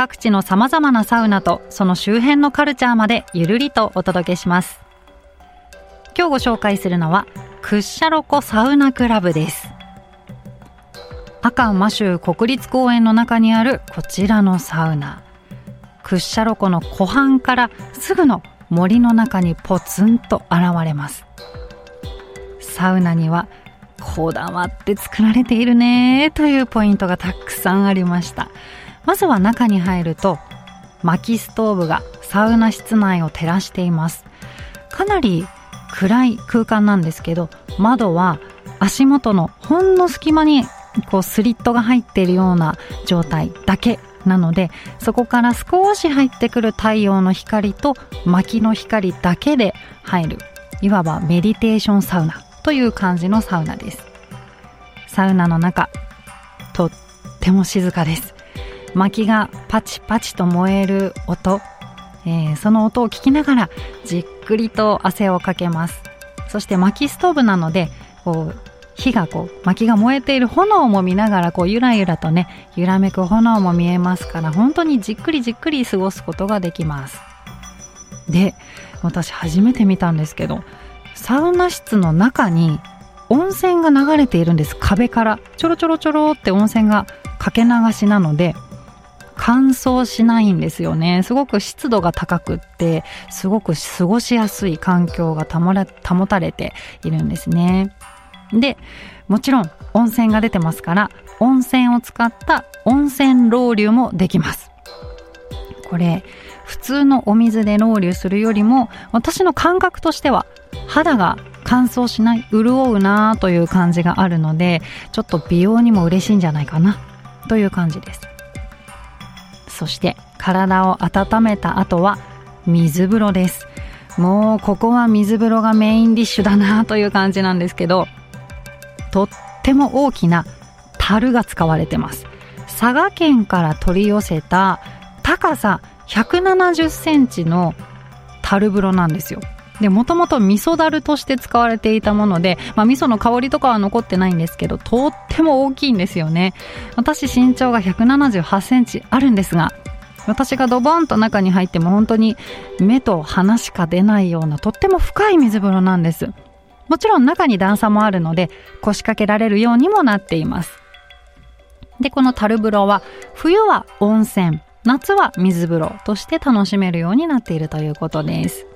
各地の様々なサウナとその周辺のカルチャーまでゆるりとお届けします。今日ご紹介するのはクッシャロコサウナクラブです。赤マ州国立公園の中にあるこちらのサウナ。クッシャロコの湖畔からすぐの森の中にポツンと現れます。サウナにはこだわって作られているねというポイントがたくさんありました。まずは中に入ると薪ストーブがサウナ室内を照らしています。かなり暗い空間なんですけど窓は足元のほんの隙間にこうスリットが入っているような状態だけなのでそこから少し入ってくる太陽の光と薪の光だけで入るいわばメディテーションサウナという感じのサウナです。サウナの中とっても静かです。薪がパチパチと燃える音、えー、その音を聞きながらじっくりと汗をかけます。そして薪ストーブなのでこう火がこう薪が燃えている炎も見ながらこうゆらゆらとね揺らめく炎も見えますから本当にじっくりじっくり過ごすことができます。で私初めて見たんですけどサウナ室の中に温泉が流れているんです。壁から。ちょろちょろちょろって温泉がかけ流しなので乾燥しないんですよね。すごく湿度が高くってすごく過ごしやすい環境が保たれているんですね。でもちろん温泉が出てますから温泉を使った温泉ロウリュもできます。これ普通のお水でロウリュするよりも私の感覚としては肌が乾燥しない潤うなという感じがあるのでちょっと美容にも嬉しいんじゃないかなという感じです。そして体を温めた後は水風呂です。もうここは水風呂がメインディッシュだなという感じなんですけどとっても大きな樽が使われてます。佐賀県から取り寄せた高さ170センチの樽風呂なんですよ。で、もともと味噌だるとして使われていたもので、まあ、味噌の香りとかは残ってないんですけど、とっても大きいんですよね。私身長が178センチあるんですが、私がドボンと中に入っても本当に目と鼻しか出ないようなとっても深い水風呂なんです。もちろん中に段差もあるので腰掛けられるようにもなっています。で、この樽風呂は冬は温泉、夏は水風呂として楽しめるようになっているということです。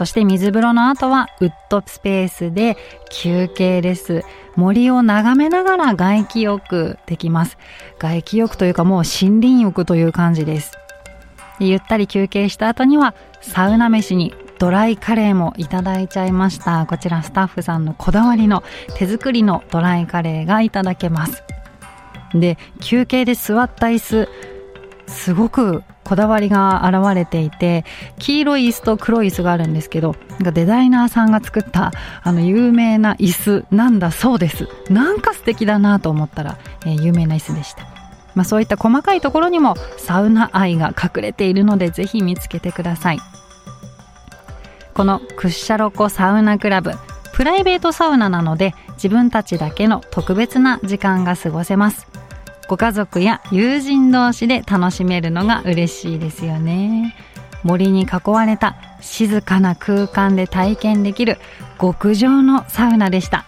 そして水風呂の後はウッドスペースで休憩です。森を眺めながら外気浴できます。外気浴というかもう森林浴という感じです。でゆったり休憩した後にはサウナ飯にドライカレーもいただいちゃいました。こちらスタッフさんのこだわりの手作りのドライカレーがいただけます。で、休憩で座った椅子、すごくこだわりが現れていて黄色い椅子と黒い椅子があるんですけどなんかデザイナーさんが作ったあの有名な椅子なんだそうです。なんか素敵だなと思ったら、えー、有名な椅子でした。まあ、そういった細かいところにもサウナ愛が隠れているのでぜひ見つけてください。このクッシャロコサウナクラブプライベートサウナなので自分たちだけの特別な時間が過ごせます。ご家族や友人同士で楽しめるのが嬉しいですよね。森に囲われた静かな空間で体験できる極上のサウナでした。